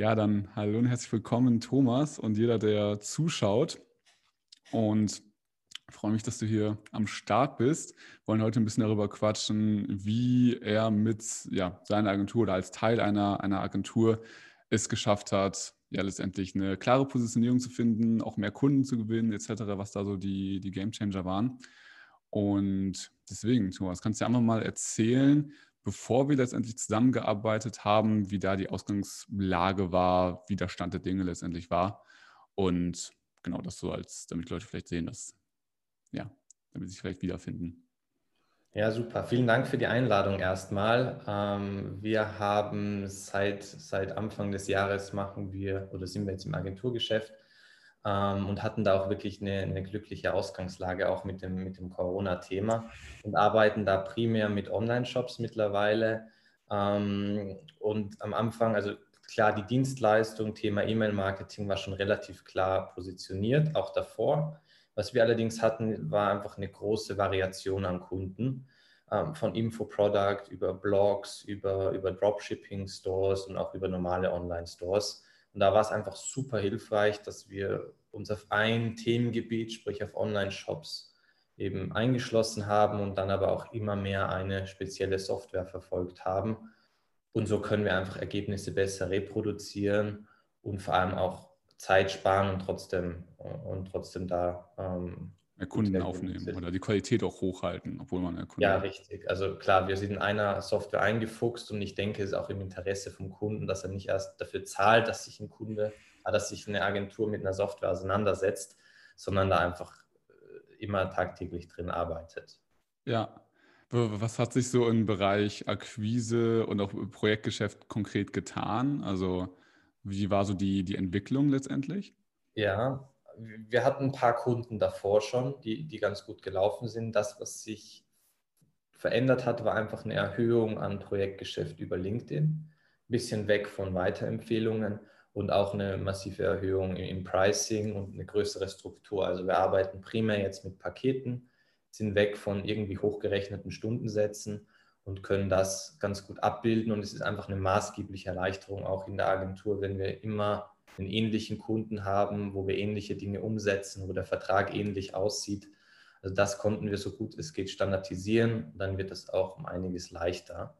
Ja, dann hallo und herzlich willkommen, Thomas und jeder, der zuschaut. Und freue mich, dass du hier am Start bist. Wir wollen heute ein bisschen darüber quatschen, wie er mit ja, seiner Agentur oder als Teil einer, einer Agentur es geschafft hat, ja letztendlich eine klare Positionierung zu finden, auch mehr Kunden zu gewinnen, etc., was da so die, die Game Changer waren. Und deswegen, Thomas, kannst du dir einfach mal erzählen, bevor wir letztendlich zusammengearbeitet haben, wie da die Ausgangslage war, wie der Stand der Dinge letztendlich war. Und genau das so als, damit Leute vielleicht sehen, dass, ja, damit sie sich vielleicht wiederfinden. Ja, super. Vielen Dank für die Einladung erstmal. Ähm, wir haben seit, seit Anfang des Jahres machen wir oder sind wir jetzt im Agenturgeschäft ähm, und hatten da auch wirklich eine, eine, glückliche Ausgangslage auch mit dem, mit dem Corona-Thema und arbeiten da primär mit Online-Shops mittlerweile. Ähm, und am Anfang, also klar, die Dienstleistung, Thema E-Mail-Marketing war schon relativ klar positioniert, auch davor. Was wir allerdings hatten, war einfach eine große Variation an Kunden ähm, von Infoproduct über Blogs, über, über Dropshipping-Stores und auch über normale Online-Stores. Und da war es einfach super hilfreich, dass wir uns auf ein Themengebiet, sprich auf Online-Shops, eben eingeschlossen haben und dann aber auch immer mehr eine spezielle Software verfolgt haben. Und so können wir einfach Ergebnisse besser reproduzieren und vor allem auch Zeit sparen und trotzdem, und trotzdem da ähm, Kunden aufnehmen sind. oder die Qualität auch hochhalten, obwohl man Kunden Ja, richtig. Also klar, wir sind in einer Software eingefuchst und ich denke, es ist auch im Interesse vom Kunden, dass er nicht erst dafür zahlt, dass sich ein Kunde, äh, dass sich eine Agentur mit einer Software auseinandersetzt, sondern da einfach äh, immer tagtäglich drin arbeitet. Ja. Was hat sich so im Bereich Akquise und auch Projektgeschäft konkret getan? Also wie war so die, die Entwicklung letztendlich? Ja, wir hatten ein paar Kunden davor schon, die, die ganz gut gelaufen sind. Das, was sich verändert hat, war einfach eine Erhöhung an Projektgeschäft über LinkedIn. Ein bisschen weg von Weiterempfehlungen und auch eine massive Erhöhung im Pricing und eine größere Struktur. Also wir arbeiten primär jetzt mit Paketen, sind weg von irgendwie hochgerechneten Stundensätzen und können das ganz gut abbilden. Und es ist einfach eine maßgebliche Erleichterung auch in der Agentur, wenn wir immer einen ähnlichen Kunden haben, wo wir ähnliche Dinge umsetzen, wo der Vertrag ähnlich aussieht. Also das konnten wir so gut es geht standardisieren, dann wird es auch um einiges leichter.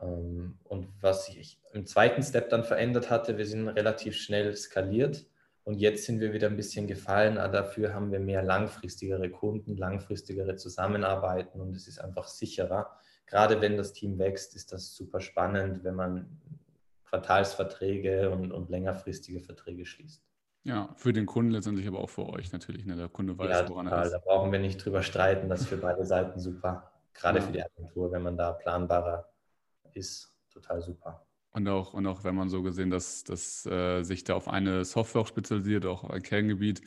Ähm, und was sich im zweiten Step dann verändert hatte, wir sind relativ schnell skaliert und jetzt sind wir wieder ein bisschen gefallen, aber dafür haben wir mehr langfristigere Kunden, langfristigere Zusammenarbeiten und es ist einfach sicherer. Gerade wenn das Team wächst, ist das super spannend, wenn man Quartalsverträge und, und längerfristige Verträge schließt. Ja, für den Kunden letztendlich, aber auch für euch natürlich. Ne? Der Kunde weiß, ja, woran total. er ist. Da brauchen wir nicht drüber streiten. Das ist für beide Seiten super. Gerade ja. für die Agentur, wenn man da planbarer ist, total super. Und auch, und auch wenn man so gesehen, dass, dass äh, sich da auf eine Software auch spezialisiert, auch ein Kerngebiet,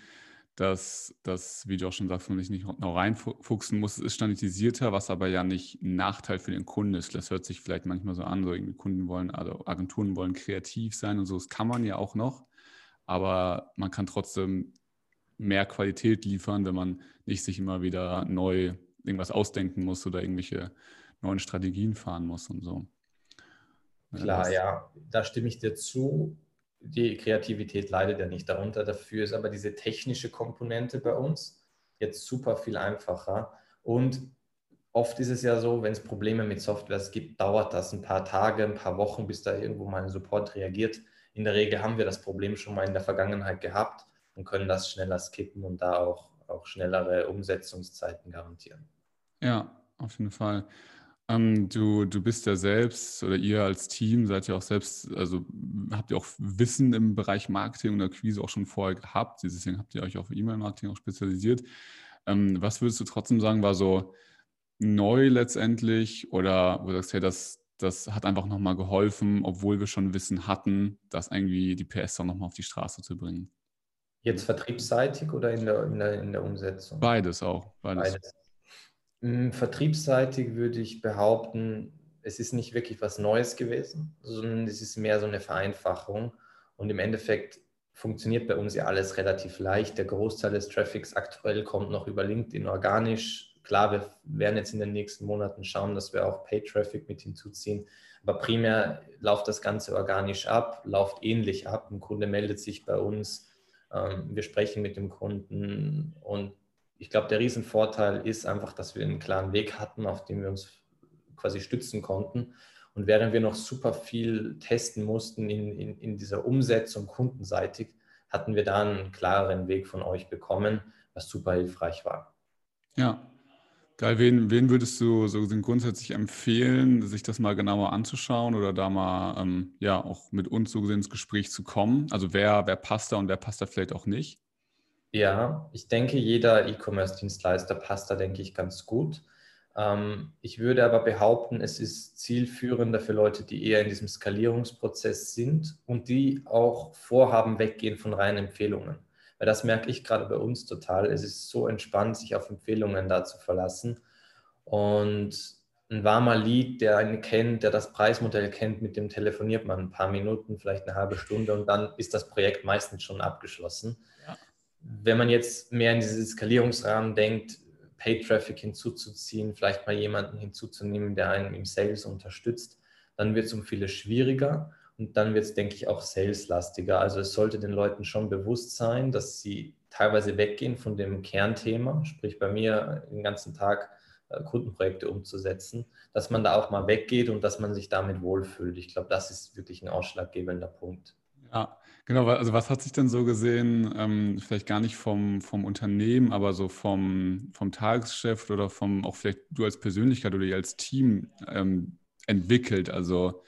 dass das, wie du auch schon sagst, man sich nicht noch reinfuchsen muss. Es ist standardisierter, was aber ja nicht ein Nachteil für den Kunden ist. Das hört sich vielleicht manchmal so an, so irgendwie Kunden wollen, also Agenturen wollen kreativ sein und so. Das kann man ja auch noch, aber man kann trotzdem mehr Qualität liefern, wenn man nicht sich immer wieder neu irgendwas ausdenken muss oder irgendwelche neuen Strategien fahren muss und so. Klar, ja, da stimme ich dir zu die Kreativität leidet ja nicht darunter. Dafür ist aber diese technische Komponente bei uns jetzt super viel einfacher. Und oft ist es ja so, wenn es Probleme mit Softwares gibt, dauert das ein paar Tage, ein paar Wochen, bis da irgendwo mal ein Support reagiert. In der Regel haben wir das Problem schon mal in der Vergangenheit gehabt und können das schneller skippen und da auch, auch schnellere Umsetzungszeiten garantieren. Ja, auf jeden Fall. Ähm, du, du bist ja selbst oder ihr als Team seid ja auch selbst, also habt ihr auch Wissen im Bereich Marketing und Akquise auch schon vorher gehabt. Deswegen habt ihr euch auf E-Mail-Marketing auch spezialisiert. Ähm, was würdest du trotzdem sagen, war so neu letztendlich oder wo du sagst, hey, das, das hat einfach nochmal geholfen, obwohl wir schon Wissen hatten, das irgendwie die PS auch nochmal auf die Straße zu bringen? Jetzt vertriebsseitig oder in der, in der, in der Umsetzung? Beides auch. Beides. Beides. Hm, vertriebsseitig würde ich behaupten, es ist nicht wirklich was Neues gewesen, sondern es ist mehr so eine Vereinfachung. Und im Endeffekt funktioniert bei uns ja alles relativ leicht. Der Großteil des Traffics aktuell kommt noch über LinkedIn organisch. Klar, wir werden jetzt in den nächsten Monaten schauen, dass wir auch Pay-Traffic mit hinzuziehen. Aber primär läuft das Ganze organisch ab, läuft ähnlich ab. Ein Kunde meldet sich bei uns, ähm, wir sprechen mit dem Kunden und ich glaube, der Riesenvorteil ist einfach, dass wir einen klaren Weg hatten, auf dem wir uns quasi stützen konnten. Und während wir noch super viel testen mussten in, in, in dieser Umsetzung kundenseitig, hatten wir da einen klareren Weg von euch bekommen, was super hilfreich war. Ja, geil. Wen, wen würdest du so grundsätzlich empfehlen, sich das mal genauer anzuschauen oder da mal ähm, ja auch mit uns so gesehen ins Gespräch zu kommen? Also wer, wer passt da und wer passt da vielleicht auch nicht? Ja, ich denke, jeder E-Commerce-Dienstleister passt da, denke ich, ganz gut. Ähm, ich würde aber behaupten, es ist zielführender für Leute, die eher in diesem Skalierungsprozess sind und die auch vorhaben, weggehen von reinen Empfehlungen. Weil das merke ich gerade bei uns total. Es ist so entspannt, sich auf Empfehlungen da zu verlassen. Und ein warmer Lied, der einen kennt, der das Preismodell kennt, mit dem telefoniert man ein paar Minuten, vielleicht eine halbe Stunde und dann ist das Projekt meistens schon abgeschlossen. Ja. Wenn man jetzt mehr in diesen Skalierungsrahmen denkt, Pay-Traffic hinzuzuziehen, vielleicht mal jemanden hinzuzunehmen, der einen im Sales unterstützt, dann wird es um vieles schwieriger und dann wird es, denke ich, auch saleslastiger. Also es sollte den Leuten schon bewusst sein, dass sie teilweise weggehen von dem Kernthema, sprich bei mir den ganzen Tag äh, Kundenprojekte umzusetzen, dass man da auch mal weggeht und dass man sich damit wohlfühlt. Ich glaube, das ist wirklich ein ausschlaggebender Punkt. Ja, genau. Also was hat sich denn so gesehen, ähm, vielleicht gar nicht vom, vom Unternehmen, aber so vom, vom Tagesgeschäft oder vom, auch vielleicht du als Persönlichkeit oder ihr als Team ähm, entwickelt? Also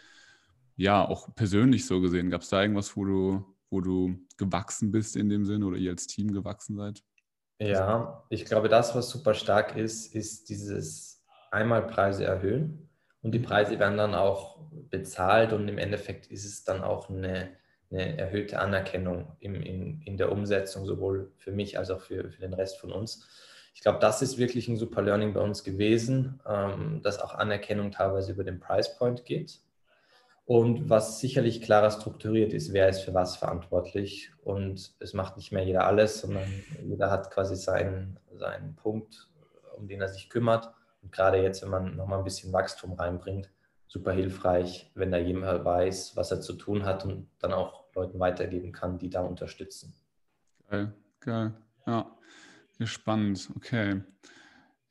ja, auch persönlich so gesehen. Gab es da irgendwas, wo du, wo du gewachsen bist in dem Sinn oder ihr als Team gewachsen seid? Ja, ich glaube, das, was super stark ist, ist dieses einmal Preise erhöhen und die Preise werden dann auch bezahlt und im Endeffekt ist es dann auch eine eine erhöhte Anerkennung im, in, in der Umsetzung, sowohl für mich als auch für, für den Rest von uns. Ich glaube, das ist wirklich ein super Learning bei uns gewesen, ähm, dass auch Anerkennung teilweise über den Price Point geht. Und was sicherlich klarer strukturiert ist, wer ist für was verantwortlich. Und es macht nicht mehr jeder alles, sondern jeder hat quasi seinen, seinen Punkt, um den er sich kümmert. Und gerade jetzt, wenn man nochmal ein bisschen Wachstum reinbringt, super hilfreich, wenn da jemand weiß, was er zu tun hat und dann auch Leuten weitergeben kann, die da unterstützen. Geil, geil. Ja, spannend. Okay.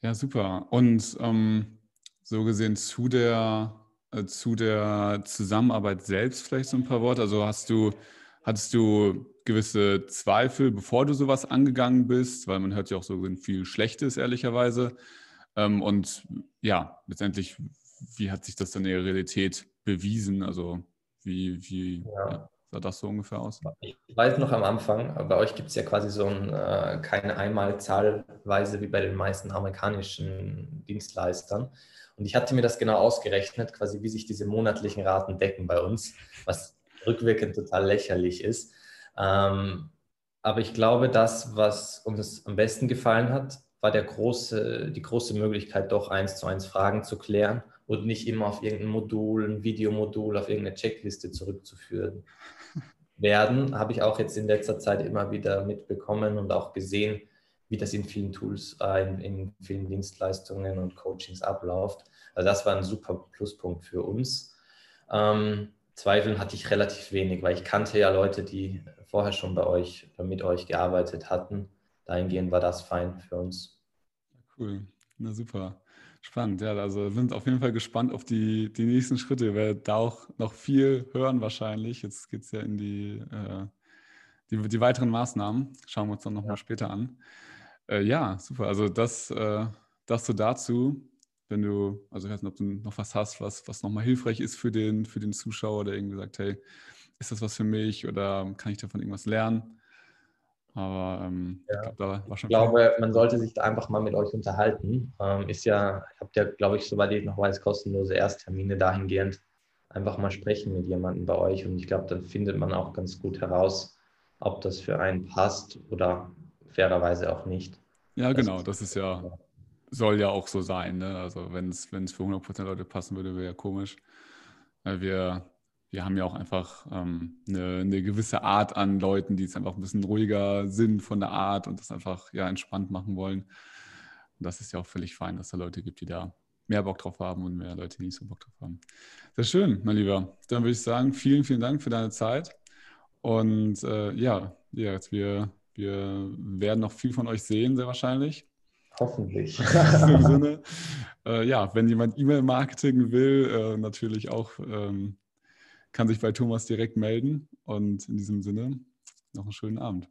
Ja, super. Und ähm, so gesehen zu der, äh, zu der Zusammenarbeit selbst vielleicht so ein paar Worte. Also hast du, hattest du gewisse Zweifel, bevor du sowas angegangen bist? Weil man hört ja auch so viel Schlechtes, ehrlicherweise. Ähm, und ja, letztendlich, wie hat sich das dann in der Realität bewiesen? Also wie, wie ja. Ja, sah das so ungefähr aus? Ich weiß noch am Anfang, bei euch gibt es ja quasi so ein, äh, keine Einmalzahlweise wie bei den meisten amerikanischen Dienstleistern. Und ich hatte mir das genau ausgerechnet, quasi wie sich diese monatlichen Raten decken bei uns, was rückwirkend total lächerlich ist. Ähm, aber ich glaube, das, was uns am besten gefallen hat, war der große, die große Möglichkeit, doch eins zu eins Fragen zu klären und nicht immer auf irgendein Modul, ein Videomodul, auf irgendeine Checkliste zurückzuführen werden. Habe ich auch jetzt in letzter Zeit immer wieder mitbekommen und auch gesehen, wie das in vielen Tools, äh, in, in, vielen Dienstleistungen und Coachings abläuft. Also das war ein super Pluspunkt für uns. Ähm, Zweifeln hatte ich relativ wenig, weil ich kannte ja Leute, die vorher schon bei euch, mit euch gearbeitet hatten. Dahingehend war das fein für uns. Cool, na super. Spannend, ja. Also sind auf jeden Fall gespannt auf die, die nächsten Schritte. Wir werden da auch noch viel hören wahrscheinlich. Jetzt geht es ja in die, äh, die, die, weiteren Maßnahmen. Schauen wir uns dann nochmal ja. später an. Äh, ja, super. Also das, äh, das so dazu. Wenn du, also ich weiß nicht, ob du noch was hast, was, was nochmal hilfreich ist für den, für den Zuschauer, der irgendwie sagt, hey, ist das was für mich oder kann ich davon irgendwas lernen? Aber ähm, ja. ich, glaub, ich glaube, man sollte sich da einfach mal mit euch unterhalten. Ähm, ist ja, habt ja, glaube ich, soweit ich noch weiß, kostenlose Ersttermine dahingehend. Einfach mal sprechen mit jemandem bei euch und ich glaube, dann findet man auch ganz gut heraus, ob das für einen passt oder fairerweise auch nicht. Ja, das genau, das ist ja, soll ja auch so sein. Ne? Also wenn es für 100% Leute passen würde, wäre ja komisch. Wir wir haben ja auch einfach ähm, eine, eine, gewisse Art an Leuten, die es einfach ein bisschen ruhiger sind von der Art und das einfach ja entspannt machen wollen. Und das ist ja auch völlig fein, dass da Leute gibt, die da mehr Bock drauf haben und mehr Leute, die nicht so Bock drauf haben. Sehr schön, mein Lieber. Dann würde ich sagen, vielen, vielen Dank für deine Zeit. Und äh, ja, ja, wir, wir werden noch viel von euch sehen, sehr wahrscheinlich. Hoffentlich. In Sinne, äh, ja, wenn jemand E-Mail-Marketing will, äh, natürlich auch, ähm, kann sich bei Thomas direkt melden. Und in diesem Sinne, noch einen schönen Abend.